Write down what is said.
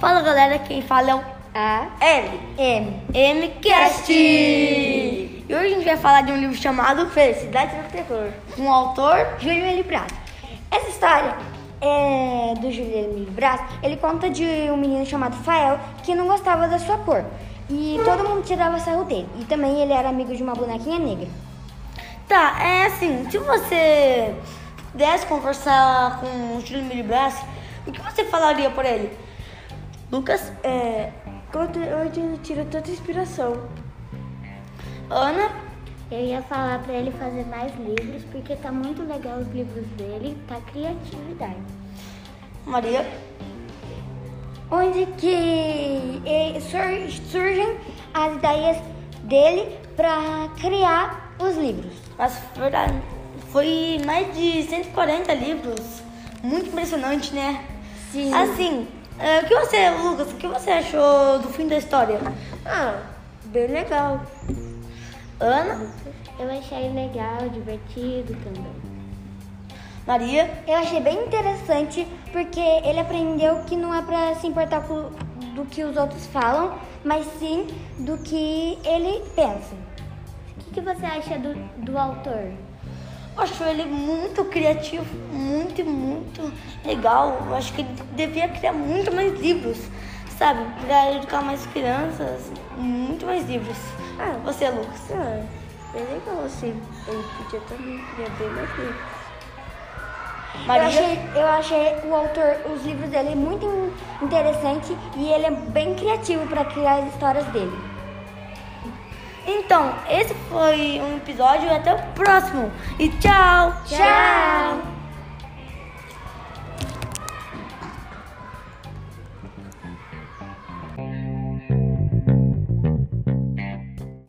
Fala galera, quem fala é o A M. M. MCast! E hoje a gente vai falar de um livro chamado Felicidade no Terror. com o autor Júlio Brás. Essa história é do Júlio Brás. Ele conta de um menino chamado Fael que não gostava da sua cor. E todo mundo tirava sarro dele. E também ele era amigo de uma bonequinha negra. Tá, é assim, se você pudesse conversar com o Júlio Brás, o que você falaria por ele? Lucas, É. Onde ele tira tanta inspiração. Ana, Eu ia falar pra ele fazer mais livros, porque tá muito legal os livros dele, tá criatividade. Maria, Onde que sur- surgem as ideias dele para criar os livros. mas foi mais de 140 livros. Muito impressionante, né? Sim. Assim, é, o que você, Lucas, o que você achou do fim da história? Ah, bem legal. Ana, Eu achei legal, divertido também. Maria, Eu achei bem interessante porque ele aprendeu que não é para se importar com, do que os outros falam, mas sim do que ele pensa. O que, que você acha do, do autor? Eu acho ele muito criativo, muito, muito legal. Eu acho que ele devia criar muito mais livros, sabe? Pra educar mais crianças, muito mais livros. Ah. Você, Lucas? Ah, bem legal assim. Ele podia também criar bem mais livros. Eu Maria, achei, eu achei o autor, os livros dele muito in- interessante e ele é bem criativo para criar as histórias dele. Então, esse foi um episódio. Até o próximo. E tchau! Tchau!